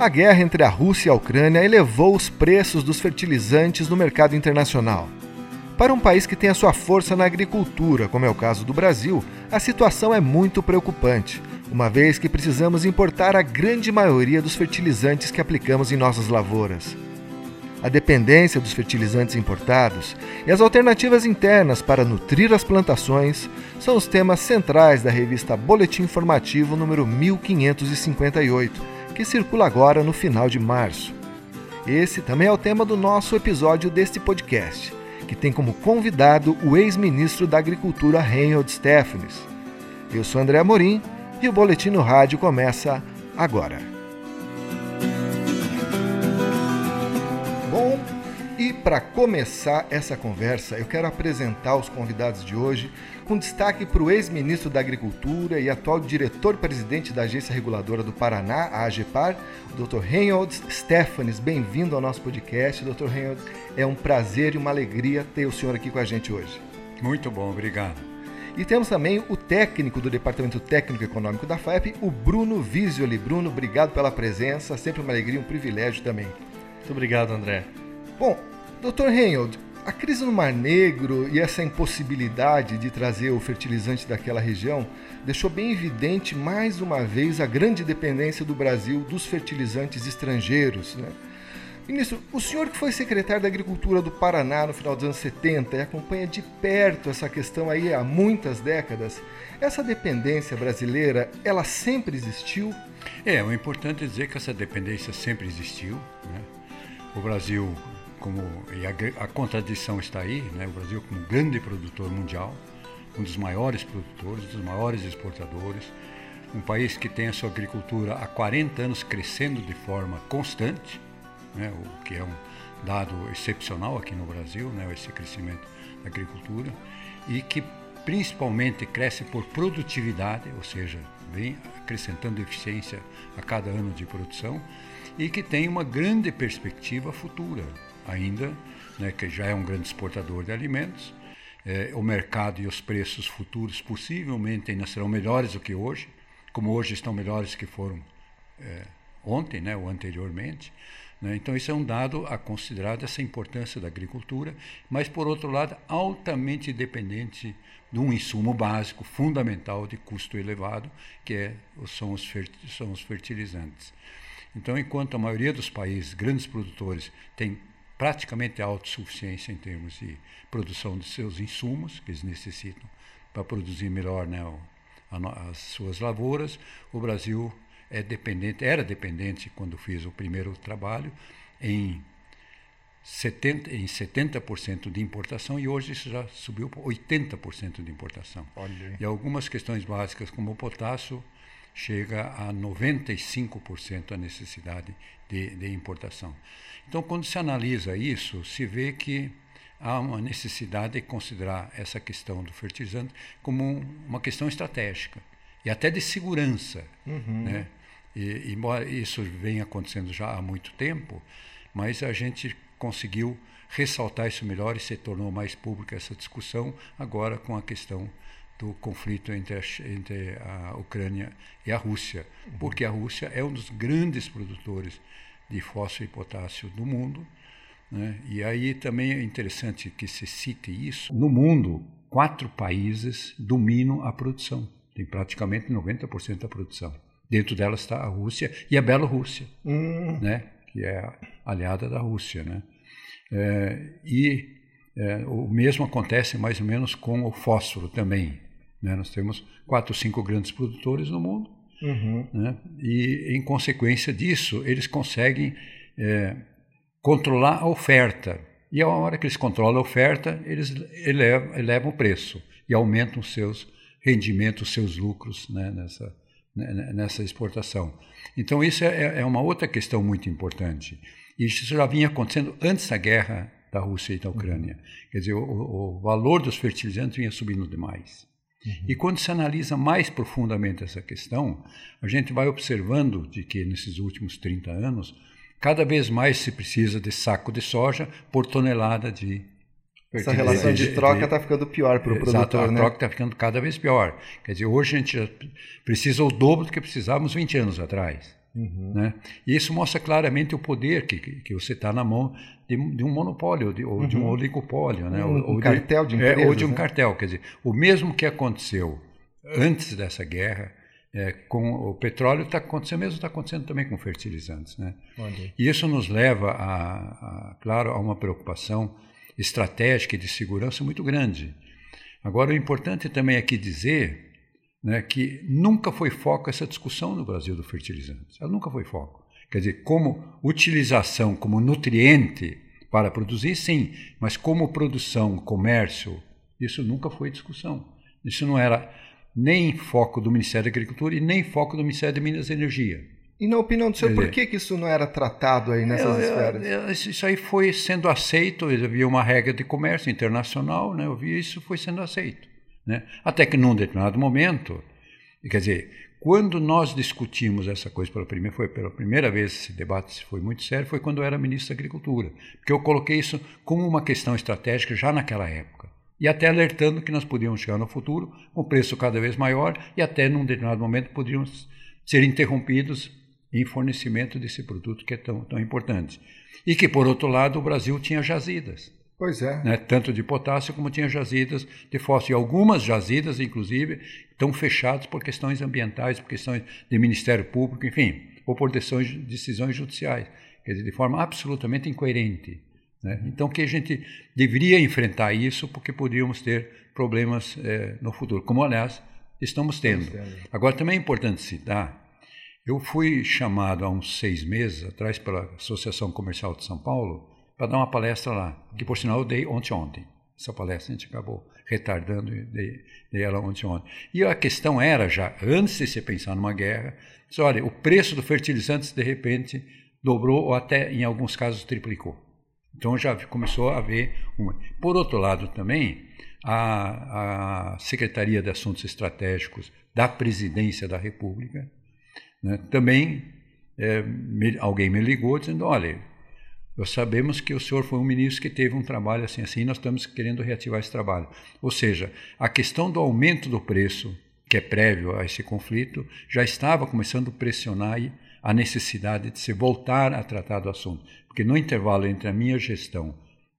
A guerra entre a Rússia e a Ucrânia elevou os preços dos fertilizantes no mercado internacional. Para um país que tem a sua força na agricultura, como é o caso do Brasil, a situação é muito preocupante, uma vez que precisamos importar a grande maioria dos fertilizantes que aplicamos em nossas lavouras. A dependência dos fertilizantes importados e as alternativas internas para nutrir as plantações são os temas centrais da revista Boletim Informativo número 1558, que circula agora no final de março. Esse também é o tema do nosso episódio deste podcast que tem como convidado o ex-ministro da Agricultura Reinhold Stephanes. Eu sou André Amorim e o Boletim no Rádio começa agora. Bom, e para começar essa conversa, eu quero apresentar os convidados de hoje, com destaque para o ex-ministro da Agricultura e atual diretor-presidente da Agência Reguladora do Paraná, a AGEPAR, o Dr. Reinhold Stefanes. Bem-vindo ao nosso podcast, Dr. Reinhold. É um prazer e uma alegria ter o senhor aqui com a gente hoje. Muito bom, obrigado. E temos também o técnico do Departamento Técnico Econômico da FAEP, o Bruno Visioli. Bruno, obrigado pela presença, sempre uma alegria e um privilégio também. Muito obrigado, André. Bom, Dr. Reinhold, a crise no Mar Negro e essa impossibilidade de trazer o fertilizante daquela região deixou bem evidente mais uma vez a grande dependência do Brasil dos fertilizantes estrangeiros. Né? Ministro, o senhor que foi secretário da Agricultura do Paraná no final dos anos 70 e acompanha de perto essa questão aí há muitas décadas, essa dependência brasileira, ela sempre existiu? É, o importante é dizer que essa dependência sempre existiu. Né? O Brasil como e a, a, contradição está aí, né? o Brasil como grande produtor mundial, um dos maiores produtores, um dos maiores exportadores, um país que tem a sua agricultura há 40 anos crescendo de forma constante, né? o que é um dado excepcional aqui no Brasil, né? esse crescimento da agricultura, e que principalmente cresce por produtividade, ou seja, vem acrescentando eficiência a cada ano de produção, e que tem uma grande perspectiva futura ainda, né, que já é um grande exportador de alimentos. É, o mercado e os preços futuros possivelmente ainda serão melhores do que hoje, como hoje estão melhores que foram é, ontem, né, ou anteriormente. Né? Então, isso é um dado a considerar dessa importância da agricultura, mas, por outro lado, altamente dependente de um insumo básico, fundamental, de custo elevado, que é, são, os são os fertilizantes. Então, enquanto a maioria dos países, grandes produtores, tem praticamente autossuficiência em termos de produção de seus insumos que eles necessitam para produzir melhor né, as suas lavouras. O Brasil é dependente, era dependente quando fiz o primeiro trabalho em 70%, em 70 de importação e hoje isso já subiu para 80% de importação. Olha. E algumas questões básicas como o potássio chega a 95% a necessidade de, de importação. Então, quando se analisa isso, se vê que há uma necessidade de considerar essa questão do fertilizante como um, uma questão estratégica e até de segurança. Uhum. Né? E, embora isso venha acontecendo já há muito tempo, mas a gente conseguiu ressaltar isso melhor e se tornou mais pública essa discussão agora com a questão do conflito entre a, entre a Ucrânia e a Rússia, uhum. porque a Rússia é um dos grandes produtores de fósforo e potássio do mundo. Né? E aí também é interessante que se cite isso. No mundo, quatro países dominam a produção, tem praticamente 90% da produção. Dentro delas está a Rússia e a Bielorrússia, hum. né? que é aliada da Rússia. Né? É, e é, o mesmo acontece mais ou menos com o fósforo também. Né? Nós temos quatro, cinco grandes produtores no mundo Uhum. Né? E, em consequência disso, eles conseguem é, controlar a oferta. E a hora que eles controlam a oferta, eles elevam, elevam o preço e aumentam seus rendimentos, os seus lucros né, nessa, né, nessa exportação. Então, isso é, é, uma outra questão muito importante. E isso já vinha acontecendo antes da guerra da Rússia e da Ucrânia. Uhum. Quer dizer, o, o valor dos fertilizantes vinha subindo demais. Uhum. E quando se analisa mais profundamente essa questão, a gente vai observando de que nesses últimos 30 anos, cada vez mais se precisa de saco de soja por tonelada de essa relação de, de troca está ficando pior para o produtor, a né? troca está ficando cada vez pior. Quer dizer, hoje a gente precisa o dobro do que precisávamos 20 anos atrás. Uhum. Né? E isso mostra claramente o poder que, que você está na mão de, de, um monopólio de, ou uhum. de um uhum. oligopólio. Né? Um, ou, cartel de, de empresas. É, ou de um né? cartel. Quer dizer, o mesmo que aconteceu antes dessa guerra é, com o petróleo está acontecendo, mesmo está acontecendo também com fertilizantes. Né? E isso nos leva, a, a, claro, a uma preocupação estratégica e de segurança muito grande. Agora, o importante também aqui dizer né, que nunca foi foco essa discussão no Brasil do fertilizante. Ela nunca foi foco. Quer dizer, como utilização, como nutriente para produzir, sim, mas como produção, comércio, isso nunca foi discussão. Isso não era nem foco do Ministério da Agricultura e nem foco do Ministério de Minas e Energia. E na opinião do senhor, por que, que isso não era tratado aí nessas eu, esferas? Eu, isso aí foi sendo aceito, havia uma regra de comércio internacional, né? eu vi isso foi sendo aceito. Né? Até que num determinado momento, quer dizer, quando nós discutimos essa coisa pela primeira, foi pela primeira vez esse debate foi muito sério, foi quando eu era ministro da Agricultura, porque eu coloquei isso como uma questão estratégica já naquela época e até alertando que nós podíamos chegar no futuro com preço cada vez maior e até num determinado momento podíamos ser interrompidos em fornecimento desse produto que é tão, tão importante. E que, por outro lado, o Brasil tinha jazidas. Pois é. Né, tanto de potássio como tinha jazidas de fósforo. E algumas jazidas, inclusive, estão fechadas por questões ambientais, por questões de Ministério Público, enfim, ou por decisões, decisões judiciais. Quer dizer, de forma absolutamente incoerente. Né? Então, que a gente deveria enfrentar isso, porque poderíamos ter problemas é, no futuro, como, aliás, estamos tendo. Agora, também é importante citar, eu fui chamado há uns seis meses atrás pela Associação Comercial de São Paulo para dar uma palestra lá, que, por sinal, eu dei ontem ontem. Essa palestra a gente acabou retardando e dei, dei ela ontem ontem. E a questão era já, antes de se pensar numa guerra, disse, olha, o preço do fertilizante, de repente, dobrou ou até, em alguns casos, triplicou. Então já começou a haver uma. Por outro lado, também, a, a Secretaria de Assuntos Estratégicos da Presidência da República né, também é, me, alguém me ligou dizendo: olha, nós sabemos que o senhor foi um ministro que teve um trabalho assim, assim, nós estamos querendo reativar esse trabalho. Ou seja, a questão do aumento do preço, que é prévio a esse conflito, já estava começando a pressionar a necessidade de se voltar a tratar do assunto. Porque no intervalo entre a minha gestão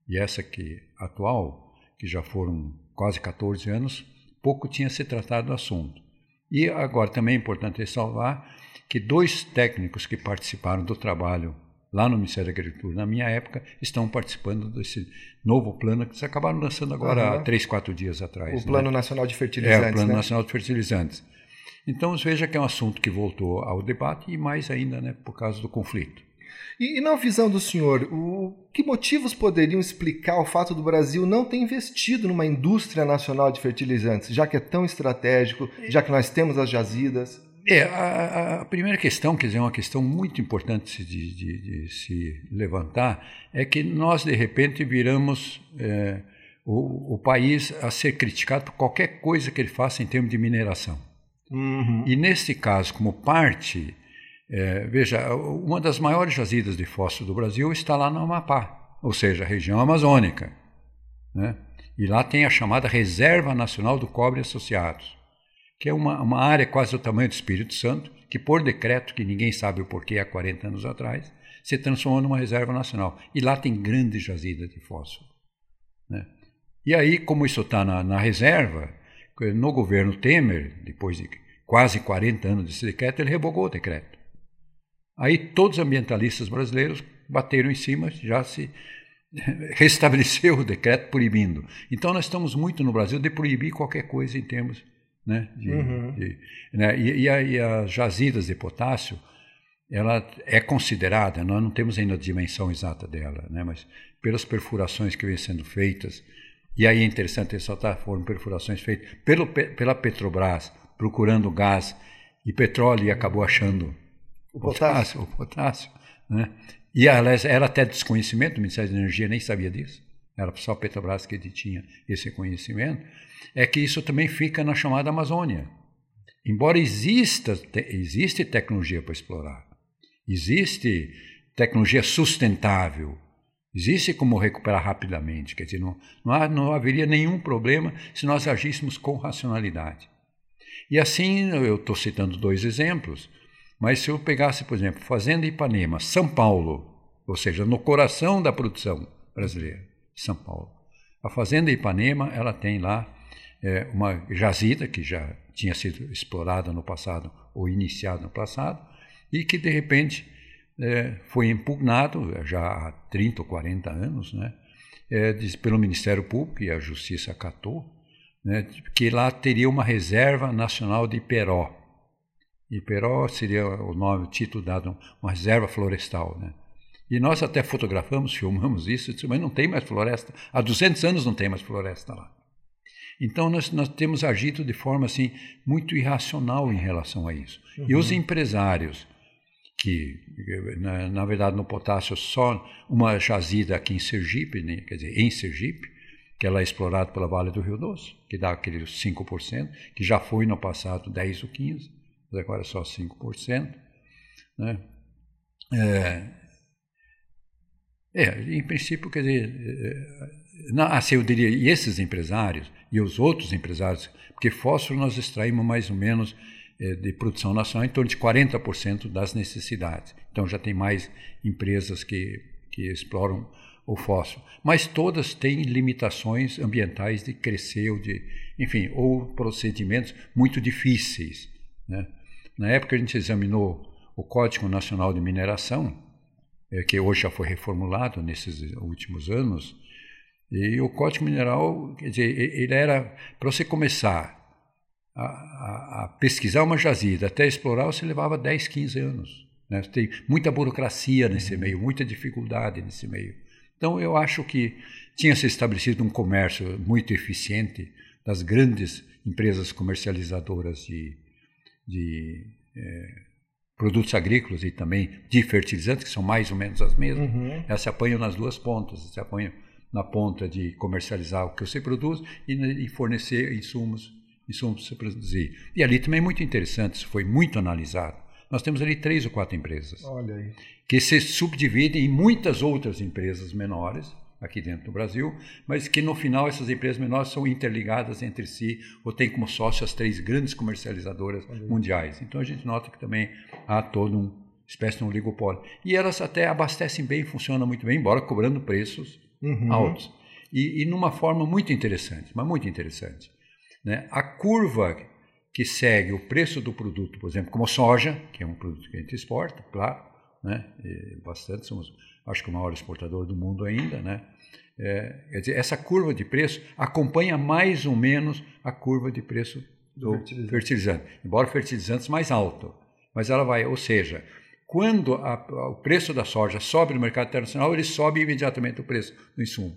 e essa que atual, que já foram quase 14 anos, pouco tinha se tratado do assunto. E agora também é importante ressalvar que dois técnicos que participaram do trabalho lá no Ministério da Agricultura, na minha época, estão participando desse novo plano que eles acabaram lançando agora uhum. há três, quatro dias atrás. O Plano né? Nacional de Fertilizantes. É, o Plano né? Nacional de Fertilizantes. Então, veja que é um assunto que voltou ao debate e mais ainda né, por causa do conflito. E, e na visão do senhor, o, que motivos poderiam explicar o fato do Brasil não ter investido numa indústria nacional de fertilizantes, já que é tão estratégico, já que nós temos as jazidas? É, a, a, primeira questão, quer dizer, uma questão muito importante de, de, de se levantar, é que nós, de repente, viramos é, o, o, país a ser criticado por qualquer coisa que ele faça em termos de mineração. Uhum. E nesse caso, como parte, é, veja, uma das maiores jazidas de fósforo do Brasil está lá no Amapá, ou seja, a região amazônica. Né? E lá tem a chamada Reserva Nacional do Cobre Associados, que é uma, uma área quase do tamanho do Espírito Santo, que por decreto, que ninguém sabe o porquê há 40 anos atrás, se transformou numa reserva nacional. E lá tem grandes jazidas de fósforo. Né? E aí, como isso está na, na reserva, no governo Temer, depois de quase 40 anos desse decreto, ele revogou o decreto. Aí todos os ambientalistas brasileiros bateram em cima, já se restabeleceu o decreto proibindo. Então nós estamos muito no Brasil de proibir qualquer coisa em termos né, de, uhum. de, né, e, e, a, e, as jazidas de potássio, ela é considerada, nós não temos ainda a dimensão exata dela, né, mas pelas perfurações que vêm sendo feitas, e aí é interessante ressaltar, foram perfurações feitas pelo, pela Petrobras, procurando gás e petróleo e acabou achando o potássio. O potássio né? E, aliás, era até desconhecimento, o Ministério da Energia nem sabia disso, era só a Petrobras que tinha esse conhecimento, é que isso também fica na chamada Amazônia. Embora exista te, existe tecnologia para explorar, existe tecnologia sustentável, Existe como recuperar rapidamente, quer dizer, não, não, há, não haveria nenhum problema se nós agíssemos com racionalidade. E assim, eu estou citando dois exemplos. Mas se eu pegasse, por exemplo, Fazenda Ipanema, São Paulo, ou seja, no coração da produção brasileira, São Paulo. A Fazenda Ipanema, ela tem lá é, uma jazida que já tinha sido explorada no passado ou iniciada no passado e que de repente é, foi impugnado já há 30 ou 40 anos, né, é, pelo Ministério Público e a Justiça acatou, né, que lá teria uma reserva nacional de Iperó. Iperó seria o nome, o título dado, uma reserva florestal, né? E nós até fotografamos, filmamos isso, mas não tem mais floresta. Há 200 anos não tem mais floresta lá. Então nós, nós temos agido de forma assim muito irracional em relação a isso. Uhum. E os empresários que na, na, verdade no potássio só uma jazida aqui em Sergipe, né, quer dizer, em Sergipe, que ela é explorada pela Vale do Rio Doce, que dá aqueles 5%, que já foi no passado 10 ou 15, mas agora é só 5%, né? É, é, em princípio, quer dizer, na, assim, eu diria, e esses empresários, e os outros empresários, porque fósforo nós extraímos mais ou menos é, de produção nacional em torno de 40% das necessidades. Então já tem mais empresas que, que exploram o fósforo. Mas todas têm limitações ambientais de crescer, ou de, enfim, ou procedimentos muito difíceis. Né? Na época a gente examinou o Código Nacional de Mineração, é, que hoje já foi reformulado nesses últimos anos. E o Código Mineral, quer dizer, ele era para você começar a, a, a, pesquisar uma jazida até explorar, você levava 10, 15 anos. Né? Tem muita burocracia nesse uhum. meio, muita dificuldade nesse meio. Então, eu acho que tinha se estabelecido um comércio muito eficiente das grandes empresas comercializadoras de, de é, produtos agrícolas e também de fertilizantes, que são mais ou menos as mesmas, uhum. elas se apanham nas duas pontas. Se apanham na ponta de comercializar o que você produz e, e fornecer insumos, insumos para produzir. E ali também é muito interessante, isso foi muito analisado. Nós temos ali três ou quatro empresas que se subdividem em muitas outras empresas menores, aqui dentro do Brasil, mas que no final essas empresas menores são interligadas entre si ou têm como sócio as três grandes comercializadoras mundiais. Então a gente nota que também há todo um espécie de um oligopólio. E elas até abastecem bem, funcionam muito bem, embora cobrando preços uhum. altos. E, e numa forma muito interessante, mas muito interessante. Né? A curva que segue o preço do produto, por exemplo, como soja, que é um produto que a gente exporta, claro, né? E bastante, somos acho que o maior exportador do mundo ainda, né? É, quer dizer, essa curva de preço acompanha mais ou menos a curva de preço do, fertilizante. fertilizante, embora fertilizantes mais alto, mas ela vai, ou seja, quando a, o preço da soja sobe no mercado internacional, ele sobe imediatamente o preço do insumo.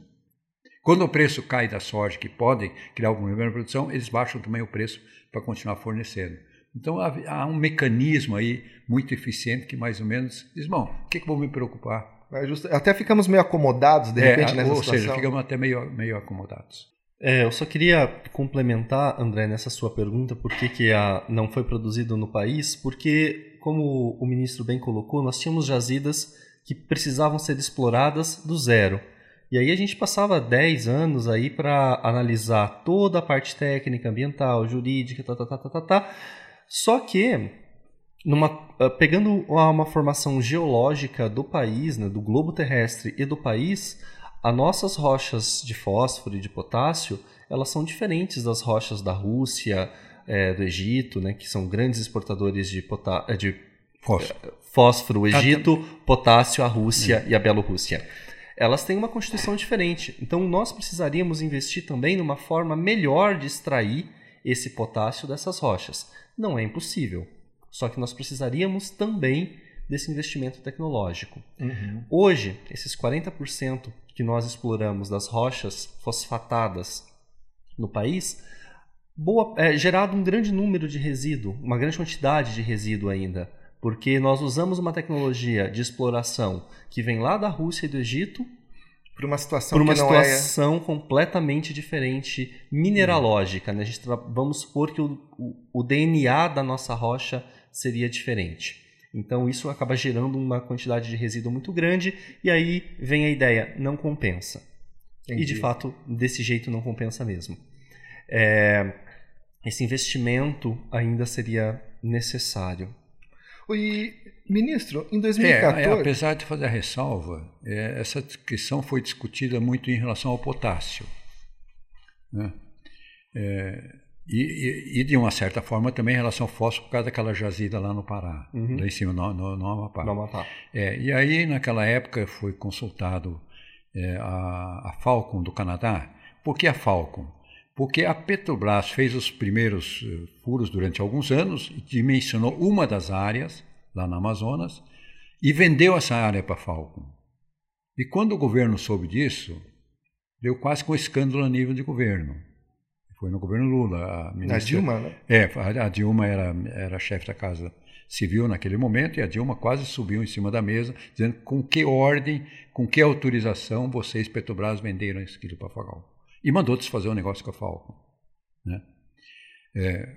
Quando o preço cai da soja, que pode criar algum problema na produção, eles baixam também o preço para continuar fornecendo. Então há, um mecanismo aí muito eficiente que mais ou menos diz, bom, o que, que vou me preocupar? É até ficamos meio acomodados, de é, repente, nessa ou situação. Ou seja, ficamos até meio, meio acomodados. É, eu só queria complementar, André, nessa sua pergunta, por que, que a, não foi produzido no país, porque, como o ministro bem colocou, nós tínhamos jazidas que precisavam ser exploradas do zero. E aí a gente passava 10 anos aí para analisar toda a parte técnica, ambiental, jurídica, tá, tá, tá, tá, tá, tá. Só que numa, ah, pegando uma formação geológica do país, né, do globo terrestre e do país, as nossas rochas de fósforo e de potássio elas são diferentes das rochas da Rússia, é, do Egito, né, que são grandes exportadores de, potá eh, de fósforo. Eh, fósforo, o Egito, potássio, a Rússia hum. e a Bielorrússia. Elas têm uma constituição diferente. Então nós precisaríamos investir também numa forma melhor de extrair esse potássio dessas rochas. Não é impossível. Só que nós precisaríamos também desse investimento tecnológico. Uhum. Hoje, esses 40% que nós exploramos das rochas fosfatadas no país, boa, é gerado um grande número de resíduo, uma grande quantidade de resíduo ainda, porque nós usamos uma tecnologia de exploração que vem lá da Rússia e do Egito para uma situação por uma é situação é... completamente diferente mineralógica. Né? A gente vamos supor que o, o, o DNA da nossa rocha seria diferente. Então isso acaba gerando uma quantidade de resíduo muito grande e aí vem a ideia, não compensa. Entendi. E de fato, desse jeito não compensa mesmo. É, esse investimento ainda seria necessário. E, ministro, em 2014. É, é, apesar de fazer a ressalva, é, essa questão foi discutida muito em relação ao potássio. Né? É, e, e, de uma certa forma também em relação ao fósforo por causa daquela jazida lá no Pará, uhum. lá em cima no, no, no Amapá. No Amapá. É, e aí naquela época foi consultado é, a, a Falcon do Canadá. Por que a Falcon? Porque a Petrobras fez os primeiros eh, furos durante alguns anos e dimensionou uma das áreas lá no Amazonas e vendeu essa área para a Falcon. E quando o governo soube disso, deu quase com um escândalo a nível de governo foi no governo Lula. A, ministra, a Dilma, né? É, a, a Dilma era, era chefe da Casa Civil naquele momento e a Dilma quase subiu em cima da mesa, dizendo com que ordem, com que autorização vocês, Petrobras, venderam esse quilo para Fagal. E mandou desfazer o negócio com a Falcon. Né? É,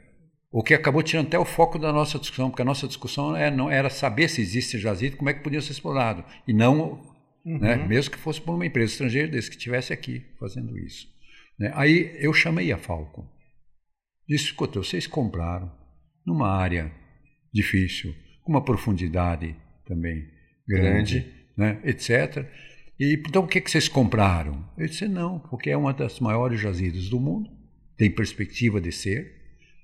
o que acabou tirando até o foco da nossa discussão, porque a nossa discussão é, não era saber se existe jazido, como é que podia ser explorado, e não, uhum. né, mesmo que fosse por uma empresa estrangeira, desde que estivesse aqui fazendo isso. Né? Aí eu chamei a Falcon. Disse, escuta, vocês compraram numa área difícil, com uma profundidade também grande, grande. Né? etc. E então o que, que vocês compraram? Eu disse, não, porque é uma das maiores jazidas do mundo, tem perspectiva de ser,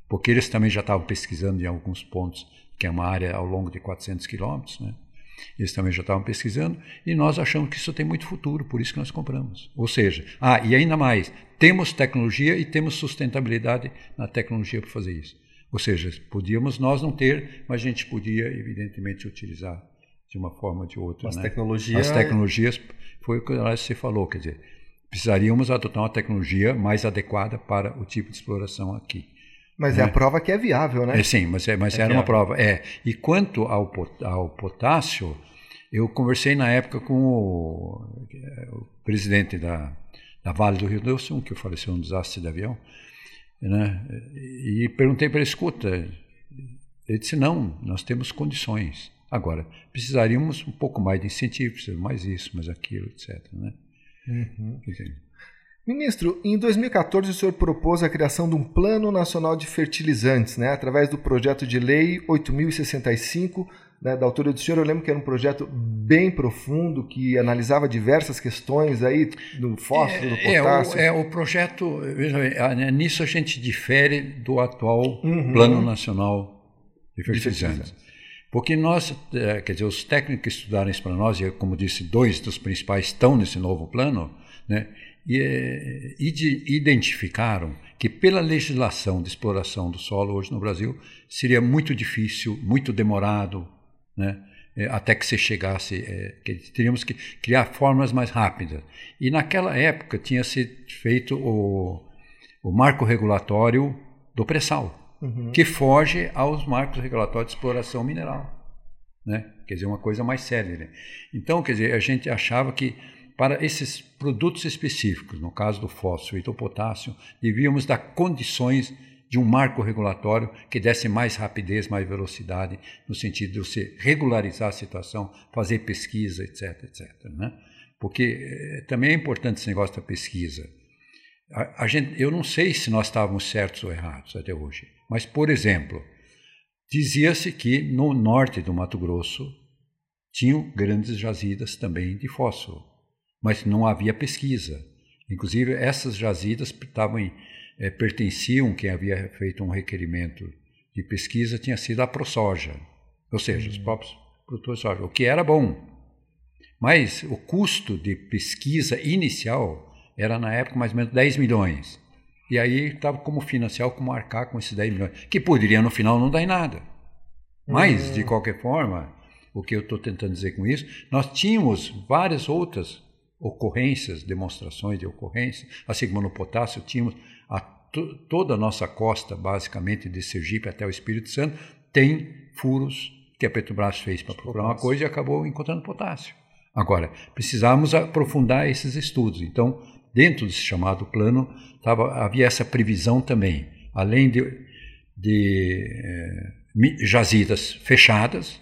porque eles também já estavam pesquisando em alguns pontos, que é uma área ao longo de 400 quilômetros, né? Eles também já estavam pesquisando e nós achamos que isso tem muito futuro, por isso que nós compramos. Ou seja, ah, e ainda mais, temos tecnologia e temos sustentabilidade na tecnologia para fazer isso. Ou seja, podíamos nós não ter, mas a gente podia, evidentemente, utilizar de uma forma ou de outra. As, né? tecnologia... As tecnologias, foi o que você falou, quer dizer, precisaríamos adotar uma tecnologia mais adequada para o tipo de exploração aqui. Mas é, é a prova que é viável, né? É, sim, mas, é, mas é era viável. uma prova. É. E quanto ao, ao potássio, eu conversei na época com o, o presidente da, da Vale do Rio Doce, um que faleceu num desastre de avião, né? e perguntei para ele, escuta, ele disse, não, nós temos condições. Agora, precisaríamos um pouco mais de incentivo, mais isso, mais aquilo, etc. Né? Uhum. Ministro, em 2014 o senhor propôs a criação de um Plano Nacional de Fertilizantes, né, através do projeto de lei 8065, né, da autora do senhor. Eu lembro que era um projeto bem profundo que analisava diversas questões aí do fósforo, do potássio. É, o, é, o projeto, veja bem, nisso a gente difere do atual uhum. Plano Nacional de Fertilizantes. Porque nós, é, quer dizer, os técnicos que estudaram isso para nós, e como disse, dois dos principais estão nesse novo plano, né? E, eh, identificaram que pela legislação de exploração do solo hoje no Brasil seria muito difícil, muito demorado, né? É, até que se chegasse, é, que teríamos que criar formas mais rápidas. E naquela época tinha se feito o, o marco regulatório do pré-sal, uhum. que foge aos marcos regulatórios de exploração mineral, né? Quer dizer, uma coisa mais séria. Então, quer dizer, a gente achava que para esses produtos específicos, no caso do fósforo e do potássio, devíamos dar condições de um marco regulatório que desse mais rapidez, mais velocidade, no sentido de você regularizar a situação, fazer pesquisa, etc, etc. Né? Porque eh, também é importante esse negócio da pesquisa. A, a gente, eu não sei se nós estávamos certos ou errados até hoje, mas, por exemplo, dizia-se que no norte do Mato Grosso tinham grandes jazidas também de fósforo mas não havia pesquisa. Inclusive, essas jazidas estavam em, é, pertenciam, quem havia feito um requerimento de pesquisa tinha sido a ProSoja, ou seja, os próprios produtores de soja, o que era bom. Mas o custo de pesquisa inicial era, na época, mais ou menos 10 milhões. E aí estava como financiar, como arcar com esses 10 milhões, que poderia no final não dar em nada. Mas, uhum. de qualquer forma, o que eu estou tentando dizer com isso, nós tínhamos várias outras ocorrências, demonstrações de ocorrências, assim como no potássio tínhamos a, toda a nossa costa, basicamente de Sergipe até o Espírito Santo, tem furos que a Petrobras fez para procurar uma coisa e acabou encontrando potássio. Agora, precisávamos aprofundar esses estudos. Então, dentro desse chamado plano, tava, havia essa previsão também, além de, de eh, jazidas fechadas,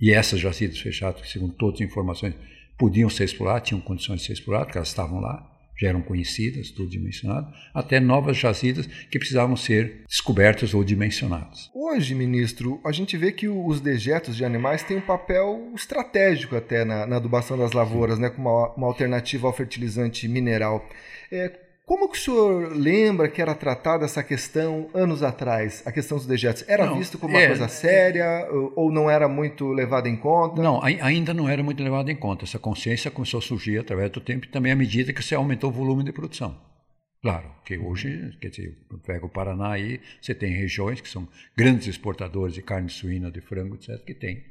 e essas jazidas fechadas, segundo todas as informações podiam ser exploradas, tinham condições de ser exploradas, porque elas estavam lá, já eram conhecidas, tudo dimensionado, até novas jazidas que precisavam ser descobertas ou dimensionadas. Hoje, ministro, a gente vê que os dejetos de animais têm um papel estratégico até na, na adubação das lavouras, né, como uma, uma alternativa ao fertilizante mineral. É, como que o senhor lembra que era tratada essa questão anos atrás, a questão dos dejetos? Era não, visto como uma é, coisa séria ou não era muito levada em conta? Não, ainda não era muito levada em conta. Essa consciência começou a surgir através do tempo e também à medida que você aumentou o volume de produção. Claro, que hoje, quer dizer, pega o Paraná aí, você tem regiões que são grandes exportadores de carne suína, de frango, etc., que tem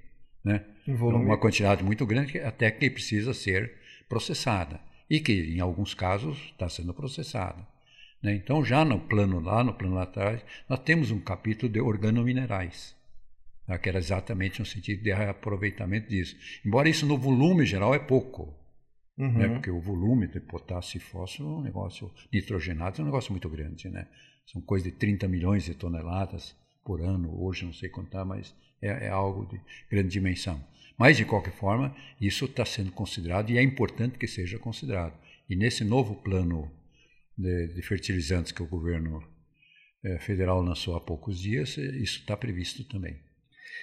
né? uma quantidade muito grande até que precisa ser processada e que, em alguns casos, está sendo processada. Né? Então, já no plano lá, no plano lá atrás, nós temos um capítulo de organominerais, tá? que era exatamente no sentido de reaproveitamento disso. Embora isso no volume geral é pouco, né? uhum. né? porque o volume de potássio e fósforo é um negócio nitrogenado, é um negócio muito grande. Né? São coisa de 30 milhões de toneladas por ano, hoje não sei contar, mas é, é algo de grande dimensão. Mas, de qualquer forma, isso está sendo considerado e é importante que seja considerado. E nesse novo plano de, de fertilizantes que o governo é, federal lançou há poucos dias, isso está previsto também.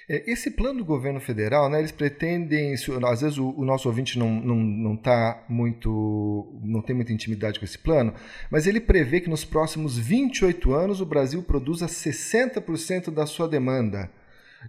É, esse plano do governo federal, né, eles pretendem, às vezes o, o nosso ouvinte não, não, não tá muito, não tem muita intimidade com esse plano, mas ele prevê que nos próximos 28 anos o Brasil produza 60% da sua demanda.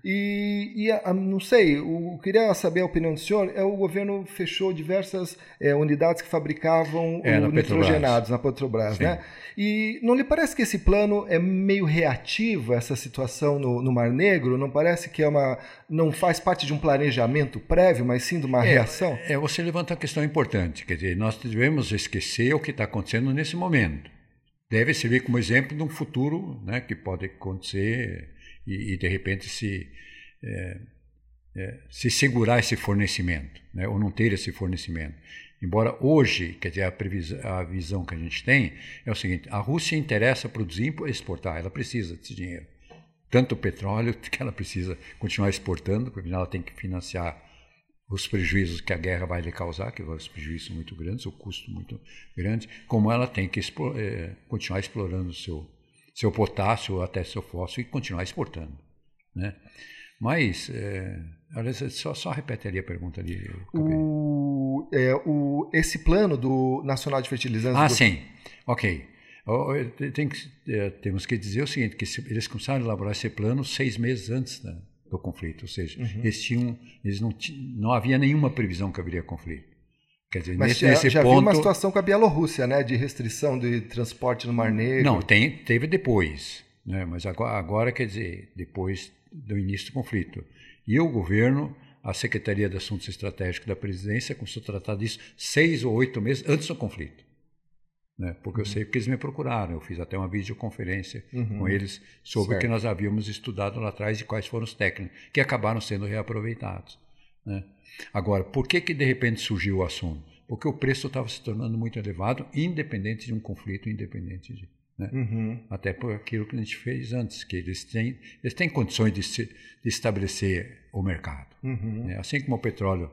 E, e a, não sei, eu queria saber a opinião do senhor. É, o governo fechou diversas é, unidades que fabricavam é, o nitrogenados na Petrobras, né? E não lhe parece que esse plano é meio reativo a essa situação no, no, Mar Negro? Não parece que é uma, não faz parte de um planejamento prévio, mas sim de uma é, reação? É, você levanta uma questão importante. Quer dizer, nós devemos esquecer o que está acontecendo nesse momento. Deve servir como exemplo de um futuro, né, que pode acontecer e, e de repente se, é, é, se segurar esse fornecimento, né, ou não ter esse fornecimento. Embora hoje, quer dizer, a, previsão, a visão que a gente tem é o seguinte: a Rússia interessa produzir e exportar, ela precisa desse dinheiro. Tanto o petróleo, que ela precisa continuar exportando, porque ela tem que financiar os prejuízos que a guerra vai lhe causar, que os prejuízos são muito grandes, o custo muito grande, como ela tem que é, continuar explorando o seu seu potássio até seu fósforo e continuar exportando. Né? Mas, é, só, só repete ali a pergunta ali. O, é, o, esse plano do Nacional de Fertilizantes... Ah, do... sim. Ok. Tem que, é, temos que dizer o seguinte, que eles começaram a elaborar esse plano seis meses antes da, do conflito, ou seja, uhum. eles, tinham, eles não, não havia nenhuma previsão que haveria conflito. Quer dizer, Mas nesse, já, nesse já ponto... uma situação com a Bielorrússia, né, de restrição de transporte no Mar Negro. Não, tem, teve depois, né, mas agora, agora, quer dizer, depois do início do conflito. E o governo, a Secretaria de Assuntos Estratégicos da Presidência, começou a tratar disso seis ou oito meses antes do conflito. Né, porque uhum. eu sei porque eles me procuraram, eu fiz até uma videoconferência uhum. com eles sobre certo. o que nós havíamos estudado lá atrás e quais foram os técnicos, que acabaram sendo reaproveitados. Né? Agora, por que, que de repente surgiu o assunto? Porque o preço estava se tornando muito elevado, independente de um conflito, independente de. Né? Uhum. Até por aquilo que a gente fez antes, que eles têm, eles têm condições de, se, de estabelecer o mercado. Uhum. Né? Assim como o petróleo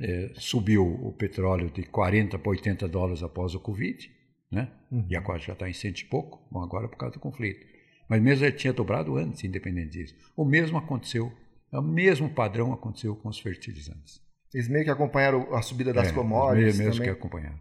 é, subiu o petróleo de 40 para 80 dólares após o Covid, né? Uhum. e agora já está em cento e pouco, bom, agora por causa do conflito. Mas mesmo ele tinha dobrado antes, independente disso. O mesmo aconteceu o mesmo padrão aconteceu com os fertilizantes. Eles meio que acompanharam a subida das é, commodities. Mesmo também. que acompanharam.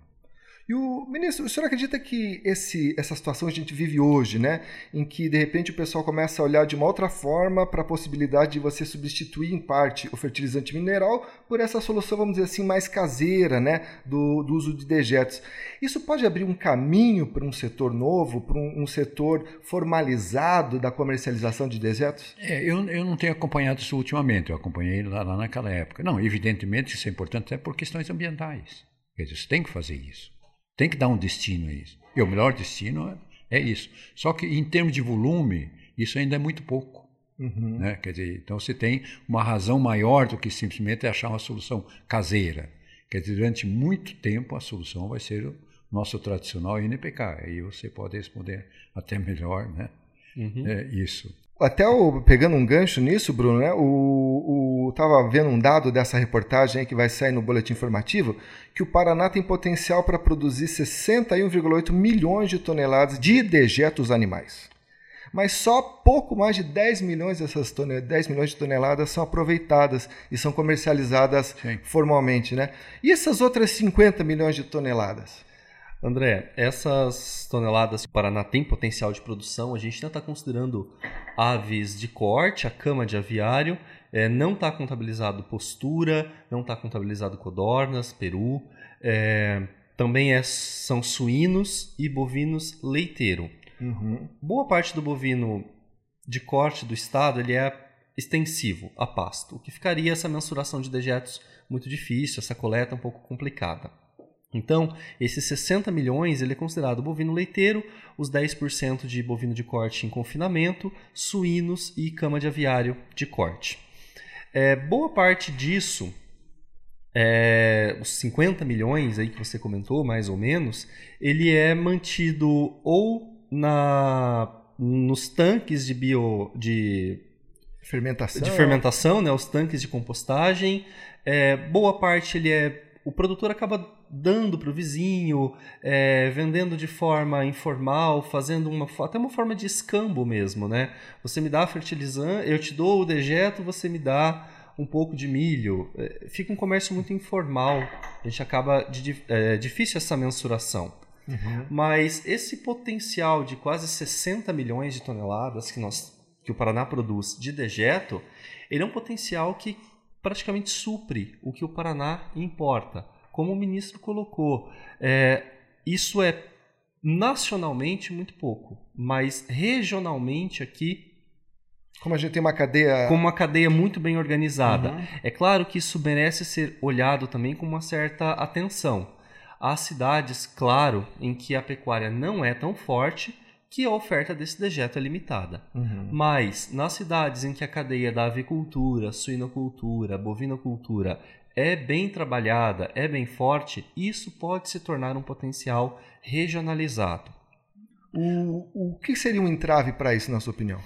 E o ministro, o senhor acredita que esse, essa situação que a gente vive hoje, né, em que de repente o pessoal começa a olhar de uma outra forma para a possibilidade de você substituir em parte o fertilizante mineral por essa solução, vamos dizer assim, mais caseira, né, do, do uso de dejetos. Isso pode abrir um caminho para um setor novo, para um, um, setor formalizado da comercialização de dejetos? É, eu, eu não tenho acompanhado isso ultimamente, eu acompanhei lá, lá naquela época. Não, evidentemente isso é importante até por questões ambientais. Você tem que fazer isso. Tem que dar um destino a isso. E o melhor destino é isso. Só que em termos de volume, isso ainda é muito pouco. Uhum. Né? Quer dizer, então você tem uma razão maior do que simplesmente achar uma solução caseira. Quer dizer, durante muito tempo a solução vai ser o nosso tradicional INPK. Aí você pode responder até melhor né? Uhum. É, isso. Até o, pegando um gancho nisso, Bruno, né? O, o tava vendo um dado dessa reportagem que vai sair no boletim informativo que o Paraná tem potencial para produzir 61,8 milhões de toneladas de dejetos animais. Mas só pouco mais de 10 milhões dessas 10 milhões de toneladas são aproveitadas e são comercializadas Sim. formalmente, né? E essas outras 50 milhões de toneladas? André, essas toneladas que o Paraná tem potencial de produção, a gente ainda está considerando aves de corte, a cama de aviário, é, não está contabilizado postura, não está contabilizado codornas, peru, é, também é, são suínos e bovinos leiteiro. Uhum. Boa parte do bovino de corte do estado ele é extensivo a pasto, o que ficaria essa mensuração de dejetos muito difícil, essa coleta um pouco complicada. Então, esses 60 milhões ele é considerado bovino leiteiro, os 10% de bovino de corte em confinamento, suínos e cama de aviário de corte. É, boa parte disso, é, os 50 milhões aí que você comentou, mais ou menos, ele é mantido ou na, nos tanques de bio de fermentação, de fermentação, né, os tanques de compostagem. É, boa parte ele é o produtor acaba dando para o vizinho, é, vendendo de forma informal, fazendo uma até uma forma de escambo mesmo, né? Você me dá fertilizante, eu te dou o dejeto, você me dá um pouco de milho. É, fica um comércio muito informal. A gente acaba de, é difícil essa mensuração. Uhum. Mas esse potencial de quase 60 milhões de toneladas que nós que o Paraná produz de dejeto, ele é um potencial que praticamente supre o que o Paraná importa como o ministro colocou, é, isso é nacionalmente muito pouco, mas regionalmente aqui como a gente tem uma cadeia. Como uma cadeia muito bem organizada. Uhum. É claro que isso merece ser olhado também com uma certa atenção. Há cidades, claro, em que a pecuária não é tão forte que a oferta desse dejeto é limitada. Uhum. Mas nas cidades em que a cadeia da avicultura, suinocultura, bovinocultura é bem trabalhada, é bem forte, isso pode se tornar um potencial regionalizado. O, o que seria um entrave para isso, na sua opinião?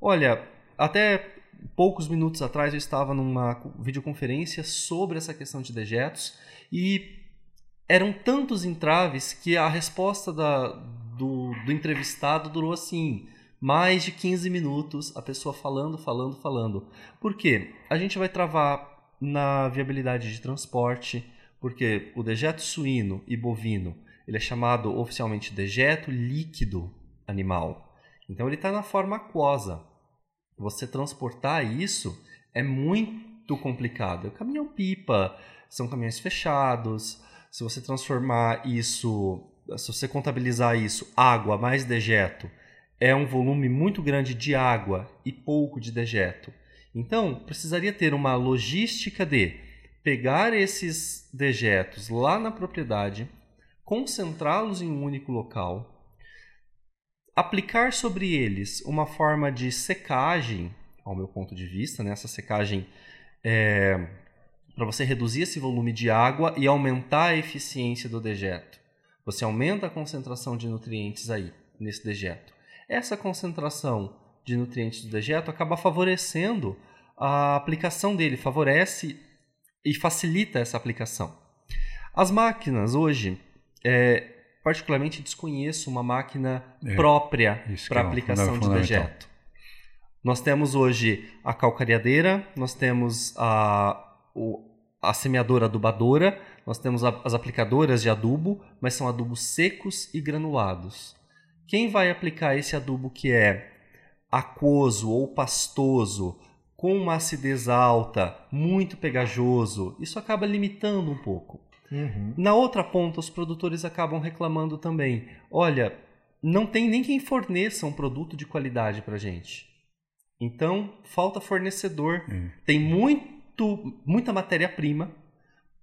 Olha, até poucos minutos atrás eu estava numa videoconferência sobre essa questão de dejetos e eram tantos entraves que a resposta da, do, do entrevistado durou assim mais de 15 minutos, a pessoa falando, falando, falando. Por quê? A gente vai travar na viabilidade de transporte, porque o dejeto suíno e bovino ele é chamado oficialmente dejeto líquido animal. Então ele está na forma aquosa. Você transportar isso é muito complicado. É caminhão pipa, são caminhões fechados. Se você transformar isso, se você contabilizar isso, água mais dejeto, é um volume muito grande de água e pouco de dejeto. Então, precisaria ter uma logística de pegar esses dejetos lá na propriedade, concentrá-los em um único local, aplicar sobre eles uma forma de secagem, ao meu ponto de vista, né? secagem é, para você reduzir esse volume de água e aumentar a eficiência do dejeto. Você aumenta a concentração de nutrientes aí nesse dejeto. Essa concentração de nutrientes do dejeto acaba favorecendo a aplicação dele, favorece e facilita essa aplicação. As máquinas hoje, é, particularmente desconheço uma máquina é, própria para é aplicação de dejeto. Nós temos hoje a calcareadeira, nós temos a, a semeadora adubadora, nós temos as aplicadoras de adubo, mas são adubos secos e granulados. Quem vai aplicar esse adubo que é aquoso ou pastoso, com uma acidez alta, muito pegajoso, isso acaba limitando um pouco. Uhum. Na outra ponta, os produtores acabam reclamando também: olha, não tem nem quem forneça um produto de qualidade para gente. Então, falta fornecedor. Uhum. Tem muito, muita matéria-prima,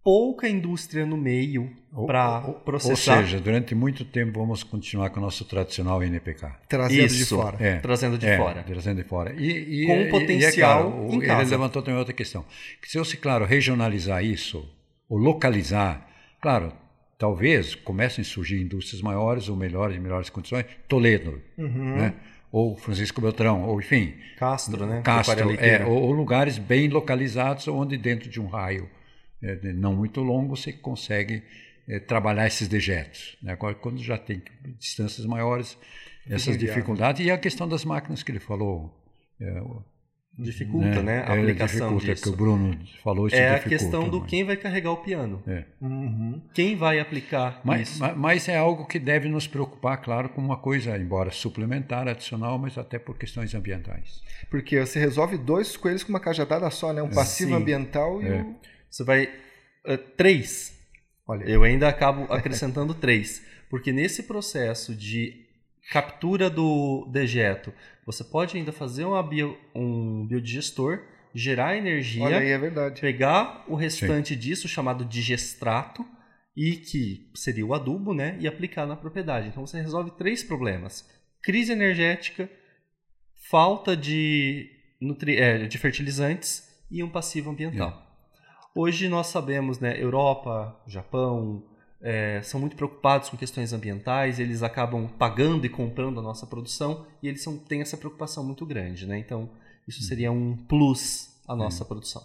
pouca indústria no meio para processar. Ou seja, durante muito tempo vamos continuar com o nosso tradicional NPK. Trazendo Isso, de fora. É, trazendo de é, fora. Trazendo de fora. E, e com um potencial. E, é claro, ele levantou também outra questão. Que se você, claro, regionalizar isso, ou localizar, claro, talvez comecem a surgir indústrias maiores ou melhores, em melhores condições. Toledo, uhum. né? ou Francisco Beltrão, ou enfim. Castro, né? Castro, é, ou, ou, lugares bem localizados, onde dentro de um raio é, não muito longo você consegue é, trabalhar esses dejetos. Né? Quando já tem distâncias maiores, essas dificuldades. E a questão das máquinas que ele falou. É, dificulta, né? né? A é, aplicação dificulta, disso. que o Bruno falou isso É a questão do quem vai carregar o piano. É. Uhum. Quem vai aplicar mas, isso. Mas, mas, é algo que deve nos preocupar, claro, como uma coisa, embora suplementar, adicional, mas até por questões ambientais. Porque você resolve dois coelhos com uma cajadada só, né? Um passivo Sim. ambiental e é. um... Você vai... Uh, três. Olha. Eu ainda acabo acrescentando três. Porque nesse processo de captura do dejeto, você pode ainda fazer uma bio, um biodigestor, gerar energia, Olha aí, é verdade. pegar o restante Sim. disso, chamado digestrato, e que seria o adubo, né, e aplicar na propriedade. Então você resolve três problemas: crise energética, falta de, nutri é, de fertilizantes e um passivo ambiental. Hoje nós sabemos, né, Europa, Japão, é, são muito preocupados com questões ambientais, eles acabam pagando e comprando a nossa produção e eles são, têm essa preocupação muito grande. Né? Então, isso uhum. seria um plus à nossa uhum. produção.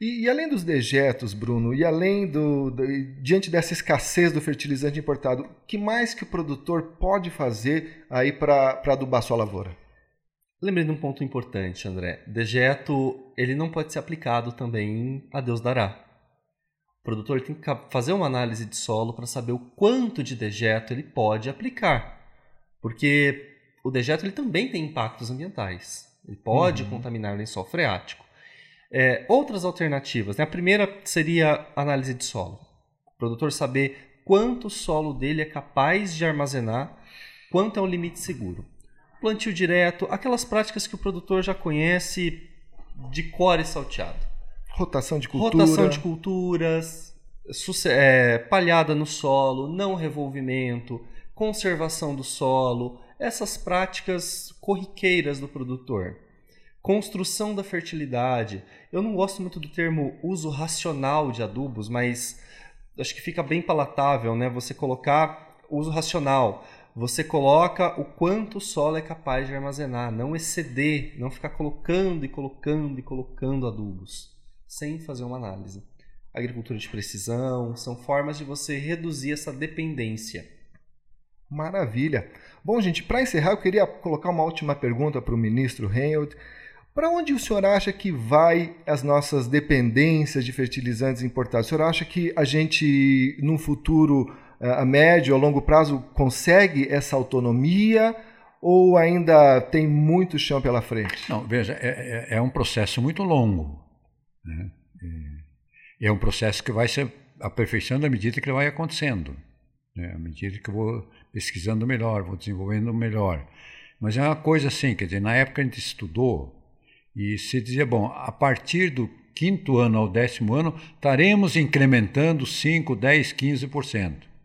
E, e, além dos dejetos, Bruno, e além do, do, diante dessa escassez do fertilizante importado, o que mais que o produtor pode fazer aí para adubar sua lavoura? Lembrei de um ponto importante, André. Dejeto ele não pode ser aplicado também a Deus dará produtor tem que fazer uma análise de solo para saber o quanto de dejeto ele pode aplicar. Porque o dejeto ele também tem impactos ambientais. Ele pode uhum. contaminar o lençol freático. É, outras alternativas. Né? A primeira seria análise de solo. O produtor saber quanto o solo dele é capaz de armazenar, quanto é o limite seguro. Plantio direto, aquelas práticas que o produtor já conhece de core salteado. Rotação de cultura. Rotação de culturas, é, palhada no solo, não revolvimento, conservação do solo, essas práticas corriqueiras do produtor. Construção da fertilidade. Eu não gosto muito do termo uso racional de adubos, mas acho que fica bem palatável, né? Você colocar uso racional. Você coloca o quanto o solo é capaz de armazenar, não exceder, não ficar colocando e colocando e colocando adubos sem fazer uma análise. Agricultura de precisão são formas de você reduzir essa dependência. Maravilha. Bom, gente, para encerrar, eu queria colocar uma última pergunta para o ministro Reinhold. Para onde o senhor acha que vai as nossas dependências de fertilizantes importados? O senhor acha que a gente, num futuro a médio ou longo prazo, consegue essa autonomia ou ainda tem muito chão pela frente? Não, veja, é, é, é um processo muito longo. Né? É um processo que vai se aperfeiçoando à medida que vai acontecendo, né? à medida que eu vou pesquisando melhor, vou desenvolvendo melhor. Mas é uma coisa assim, quer dizer, na época a gente estudou e se dizia, bom, a partir do quinto ano ao décimo ano, estaremos incrementando 5, 10, 15%.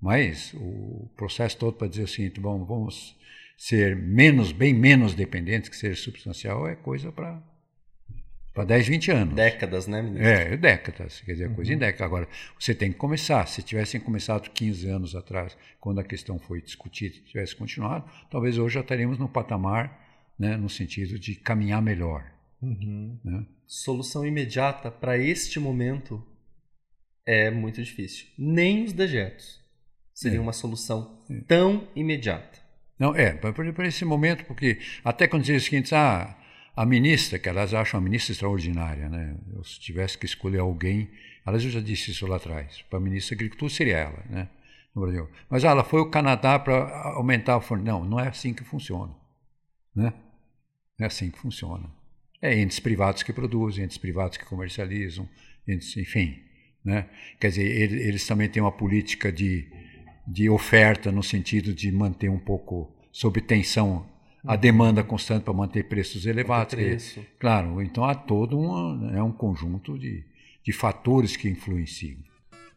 Mas o processo todo para dizer o seguinte, bom, vamos ser menos, bem menos dependentes, que seja substancial, é coisa para para 10, 20 anos. Décadas, né, ministro? É, décadas. Quer dizer, coisa uhum. em décadas. Agora, você tem que começar. Se tivessem começado 15 anos atrás, quando a questão foi discutida, tivesse continuado, talvez hoje já estaríamos no patamar, né, no sentido de caminhar melhor. Uhum. Né? Solução imediata para este momento é muito difícil. Nem os dejetos seria uma solução tão imediata. Não, é, para esse momento, porque até quando diz o seguinte, ah, a ministra, que elas acham a ministra extraordinária, né? Eu, se tivesse que escolher alguém, elas eu já disse isso lá atrás, para a ministra da Agricultura seria ela, né? No Brasil. Mas ah, ela foi ao Canadá para aumentar o fornecimento. Não, não é assim que funciona, né? Não é assim que funciona. É entes privados que produzem, entes privados que comercializam, entes, enfim, né? Quer dizer, eles, eles também têm uma política de, de oferta no sentido de manter um pouco sob tensão a demanda constante para manter preços elevados. Preço. claro, então há todo um, é um conjunto de, de fatores que influenciam.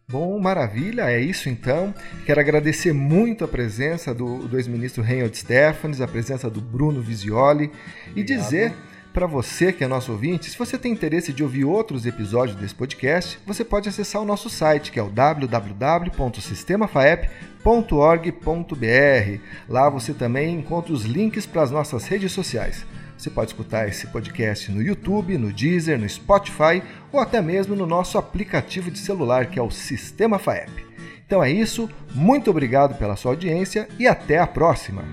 Bom, maravilha, é isso então. Quero agradecer muito a presença do, do ex-ministro Reinhold Stefanes, a presença do Bruno Visioli Obrigado. e dizer Para você que é nosso ouvinte, se você tem interesse de ouvir outros episódios desse podcast, você pode acessar o nosso site, que é o www.sistemafaep.org.br. Lá você também encontra os links para as nossas redes sociais. Você pode escutar esse podcast no YouTube, no Deezer, no Spotify ou até mesmo no nosso aplicativo de celular, que é o Sistema FAEP. Então é isso, muito obrigado pela sua audiência e até a próxima!